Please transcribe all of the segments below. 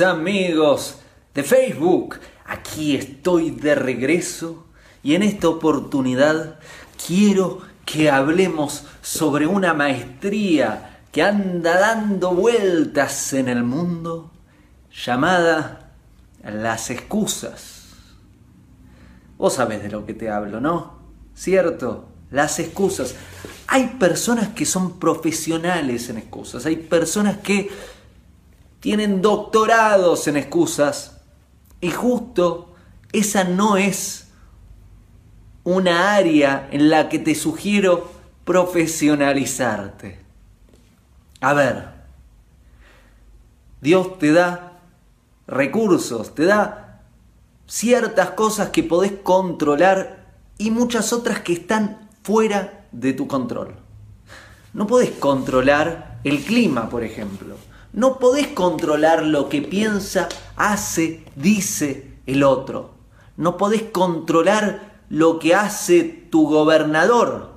amigos de Facebook? Aquí estoy de regreso y en esta oportunidad quiero que hablemos sobre una maestría que anda dando vueltas en el mundo llamada las excusas. Vos sabés de lo que te hablo, ¿no? ¿Cierto? Las excusas. Hay personas que son profesionales en excusas, hay personas que tienen doctorados en excusas y justo esa no es una área en la que te sugiero profesionalizarte. A ver, Dios te da recursos, te da ciertas cosas que podés controlar y muchas otras que están fuera de tu control. No podés controlar el clima, por ejemplo. No podés controlar lo que piensa, hace, dice el otro. No podés controlar lo que hace tu gobernador.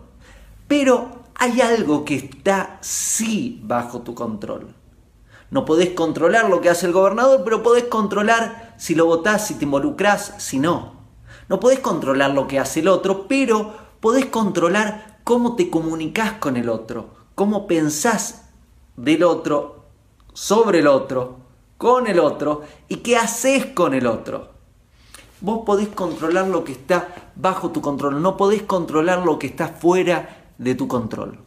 Pero hay algo que está sí bajo tu control. No podés controlar lo que hace el gobernador, pero podés controlar si lo votás, si te involucrás, si no. No podés controlar lo que hace el otro, pero podés controlar cómo te comunicas con el otro, cómo pensás del otro, sobre el otro, con el otro y qué haces con el otro. Vos podés controlar lo que está bajo tu control, no podés controlar lo que está fuera de tu control.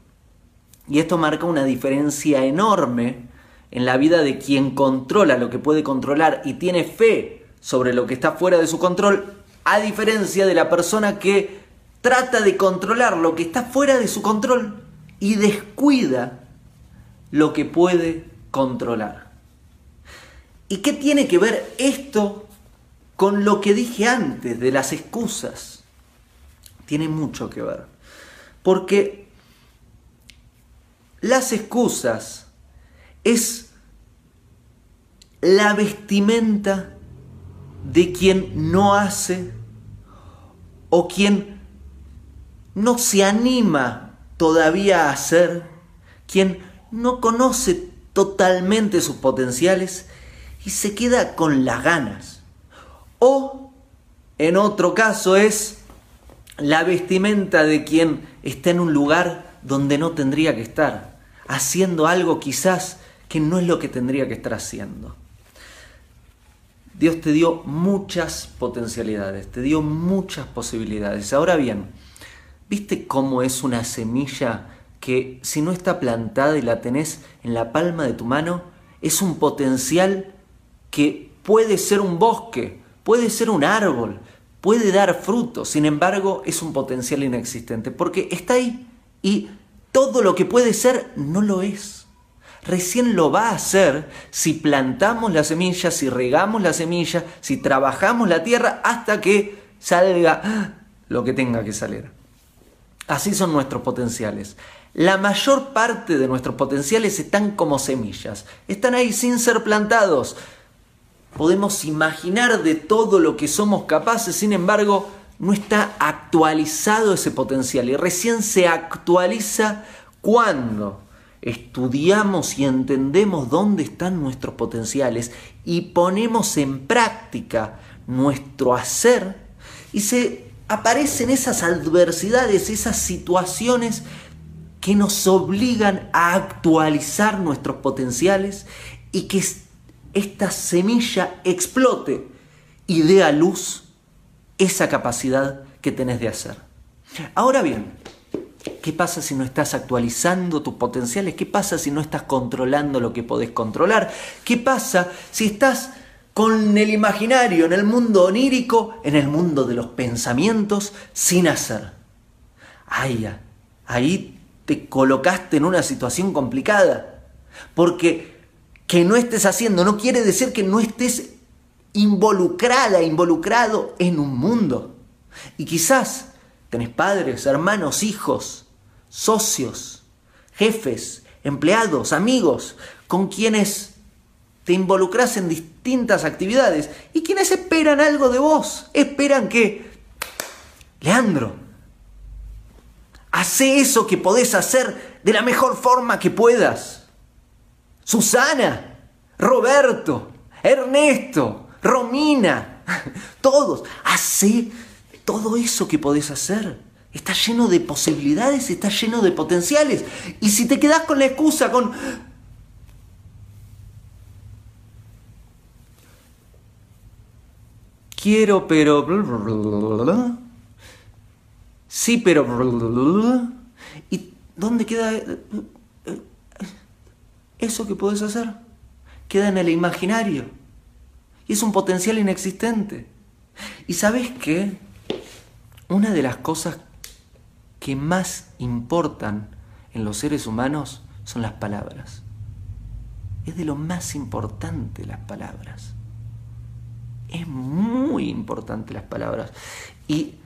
Y esto marca una diferencia enorme en la vida de quien controla lo que puede controlar y tiene fe sobre lo que está fuera de su control, a diferencia de la persona que trata de controlar lo que está fuera de su control y descuida lo que puede controlar. ¿Y qué tiene que ver esto con lo que dije antes de las excusas? Tiene mucho que ver. Porque las excusas es la vestimenta de quien no hace o quien no se anima todavía a hacer, quien no conoce totalmente sus potenciales y se queda con las ganas. O, en otro caso, es la vestimenta de quien está en un lugar donde no tendría que estar, haciendo algo quizás que no es lo que tendría que estar haciendo. Dios te dio muchas potencialidades, te dio muchas posibilidades. Ahora bien, ¿viste cómo es una semilla que si no está plantada y la tenés en la palma de tu mano, es un potencial que puede ser un bosque, puede ser un árbol, puede dar fruto, sin embargo es un potencial inexistente, porque está ahí y todo lo que puede ser no lo es. Recién lo va a hacer si plantamos la semilla, si regamos la semilla, si trabajamos la tierra hasta que salga lo que tenga que salir. Así son nuestros potenciales. La mayor parte de nuestros potenciales están como semillas, están ahí sin ser plantados. Podemos imaginar de todo lo que somos capaces, sin embargo, no está actualizado ese potencial y recién se actualiza cuando estudiamos y entendemos dónde están nuestros potenciales y ponemos en práctica nuestro hacer y se aparecen esas adversidades, esas situaciones que nos obligan a actualizar nuestros potenciales y que esta semilla explote y dé a luz esa capacidad que tenés de hacer. Ahora bien, ¿qué pasa si no estás actualizando tus potenciales? ¿Qué pasa si no estás controlando lo que podés controlar? ¿Qué pasa si estás con el imaginario, en el mundo onírico, en el mundo de los pensamientos, sin hacer? Ay, ahí te colocaste en una situación complicada. Porque que no estés haciendo no quiere decir que no estés involucrada, involucrado en un mundo. Y quizás tenés padres, hermanos, hijos, socios, jefes, empleados, amigos, con quienes te involucras en distintas actividades y quienes esperan algo de vos, esperan que, Leandro, Hace eso que podés hacer de la mejor forma que puedas. Susana, Roberto, Ernesto, Romina, todos, hace todo eso que podés hacer. Está lleno de posibilidades, está lleno de potenciales. Y si te quedas con la excusa, con... Quiero, pero... Sí, pero... ¿Y dónde queda eso que puedes hacer? Queda en el imaginario. Y es un potencial inexistente. ¿Y sabes qué? Una de las cosas que más importan en los seres humanos son las palabras. Es de lo más importante las palabras. Es muy importante las palabras. Y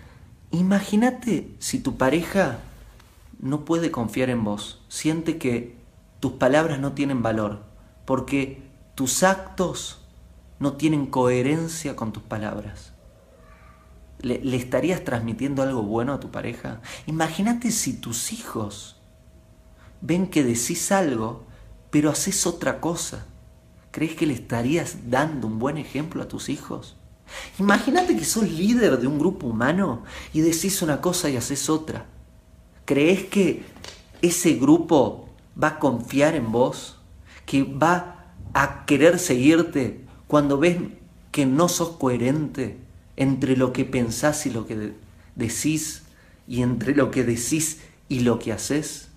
imagínate si tu pareja no puede confiar en vos, siente que tus palabras no tienen valor, porque tus actos no tienen coherencia con tus palabras. ¿Le, estarías transmitiendo algo bueno a tu pareja? Imagínate si tus hijos ven que decís algo, pero haces otra cosa. ¿Crees que le estarías dando un buen ejemplo a tus hijos? Imagínate que sos líder de un grupo humano y decís una cosa y haces otra. ¿Crees que ese grupo va a confiar en vos? ¿Que va a querer seguirte cuando ves que no sos coherente? entre lo que pensás y lo que decís, y entre lo que decís y lo que haces?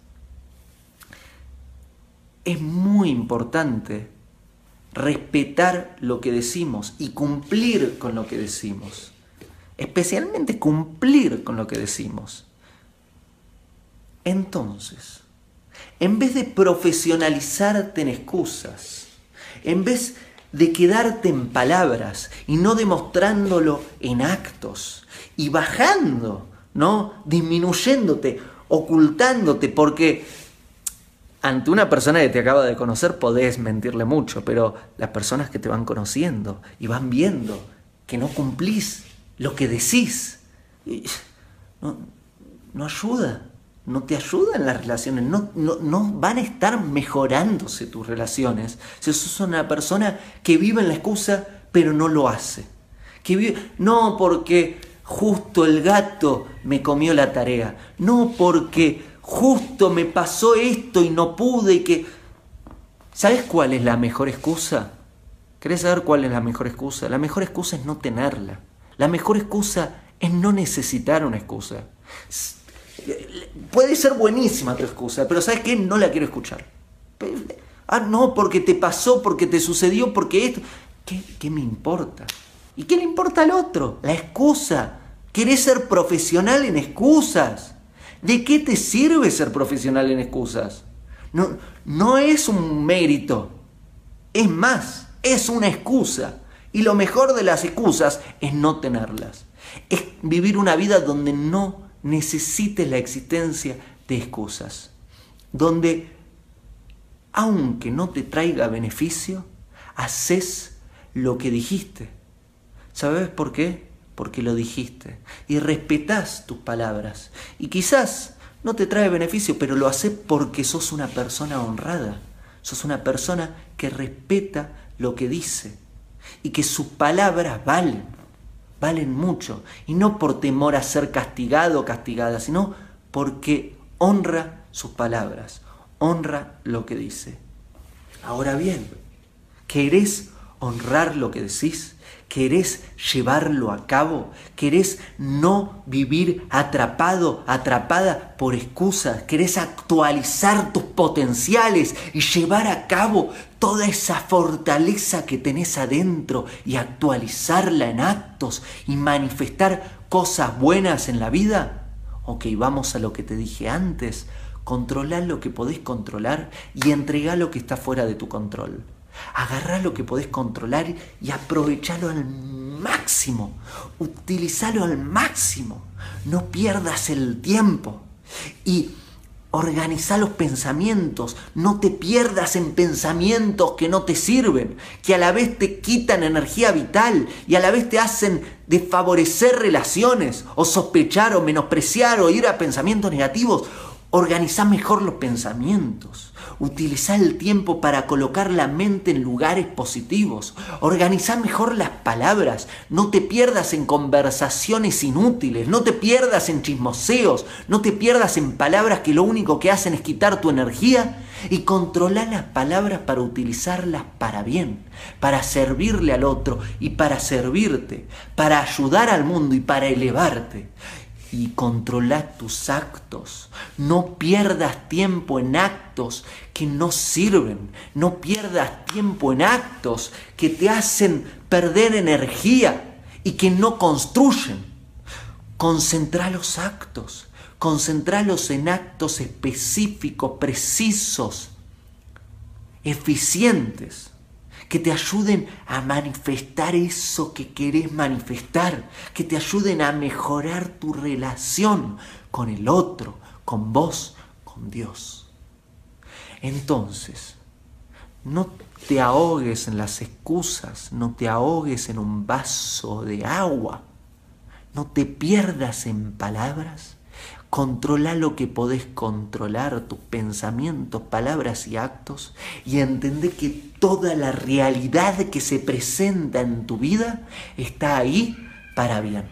Es muy importante respetar lo que decimos y cumplir con lo que decimos. Especialmente cumplir con lo que decimos. Entonces, en vez de profesionalizarte en excusas, en vez de quedarte en palabras y no demostrándolo en actos y bajando, ¿no? Disminuyéndote, ocultándote, porque ante una persona que te acaba de conocer podés mentirle mucho, pero las personas que te van conociendo y van viendo que no cumplís lo que decís, no, no ayuda no te ayudan las relaciones, no, no, van a estar mejorándose tus relaciones. Si sos una persona que vive en la excusa, pero no lo hace. Que no porque justo el gato me comió la tarea, no porque justo me pasó esto y no pude y que... ¿Sabes cuál es la mejor excusa? ¿Querés saber cuál es la mejor excusa? La mejor excusa es no tenerla. La mejor excusa es no necesitar una excusa. Puede ser buenísima tu excusa, pero ¿sabes qué? No la quiero escuchar. Ah, no, porque te pasó, porque te sucedió, porque esto... ¿Qué, qué me importa? ¿Y qué le importa al otro? La excusa. ¿Querés ser profesional en excusas? ¿De qué te sirve ser profesional en excusas? No, no es un mérito. Es más, es una excusa. Y lo mejor de las excusas es no tenerlas. Es vivir una vida donde no necesites la existencia de excusas, donde aunque no te traiga beneficio, haces lo que dijiste. ¿Sabes por qué? Porque lo dijiste y respetas tus palabras. Y quizás no te trae beneficio, pero lo haces porque sos una persona honrada, sos una persona que respeta lo que dice y que sus palabras valen valen mucho. Y no por temor a ser castigado o castigada, sino porque honra sus palabras, honra lo que dice. Ahora bien, ¿querés honrar lo que decís? ¿Querés llevarlo a cabo? ¿Querés no vivir atrapado, atrapada por excusas? ¿Querés actualizar tus potenciales y llevar a cabo toda esa fortaleza que tenés adentro y actualizarla en actos y manifestar cosas buenas en la vida? Ok, vamos a lo que te dije antes. Controlar lo que podés controlar y entregar lo que está fuera de tu control. Agarrá lo que podés controlar y aprovechalo al máximo. Utilizalo al máximo. No pierdas el tiempo. Y organiza los pensamientos. No te pierdas en pensamientos que no te sirven, que a la vez te quitan energía vital y a la vez te hacen desfavorecer relaciones o sospechar o menospreciar o ir a pensamientos negativos Organiza mejor los pensamientos. Utiliza el tiempo para colocar la mente en lugares positivos. Organiza mejor las palabras. No te pierdas en conversaciones inútiles. No te pierdas en chismoseos. No te pierdas en palabras que lo único que hacen es quitar tu energía. Y controla las palabras para utilizarlas para bien, para servirle al otro y para servirte, para ayudar al mundo y para elevarte y controla tus actos. No pierdas tiempo en actos que no sirven. No pierdas tiempo en actos que te hacen perder energía y que no construyen. Concentra los actos. Concentralos en actos específicos, precisos, eficientes que te ayuden a manifestar eso que querés manifestar, que te ayuden a mejorar tu relación con el otro, con vos, con Dios. Entonces, no te ahogues en las excusas, no te ahogues en un vaso de agua, no te pierdas en palabras, Controla lo que podés controlar, tus pensamientos, palabras y actos, y entendé que toda la realidad que se presenta en tu vida está ahí para bien.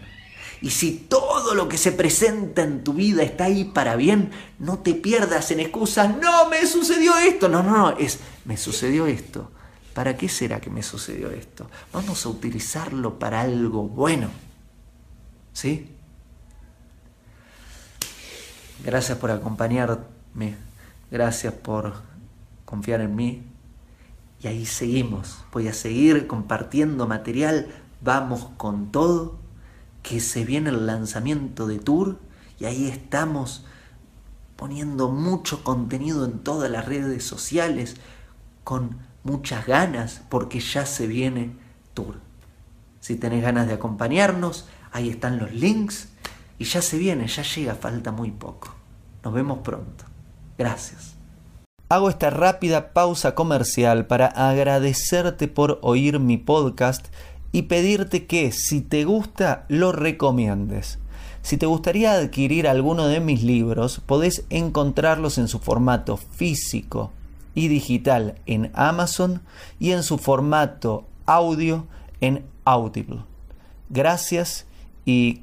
Y si todo lo que se presenta en tu vida está ahí para bien, no te pierdas en excusas, no, me sucedió esto. No, no, no, es, me sucedió esto. ¿Para qué será que me sucedió esto? Vamos a utilizarlo para algo bueno. ¿Sí? Gracias por acompañarme. Gracias por confiar en mí. Y ahí seguimos. Voy a seguir compartiendo material. Vamos con todo. Que se viene el lanzamiento de Tour. Y ahí estamos poniendo mucho contenido en todas las redes sociales. Con muchas ganas. Porque ya se viene Tour. Si tenés ganas de acompañarnos, ahí están los links. Y ya se viene, ya llega, falta muy poco. Nos vemos pronto. Gracias. Hago esta rápida pausa comercial para agradecerte por oír mi podcast y pedirte que si te gusta lo recomiendes. Si te gustaría adquirir alguno de mis libros, podés encontrarlos en su formato físico y digital en Amazon y en su formato audio en Audible. Gracias y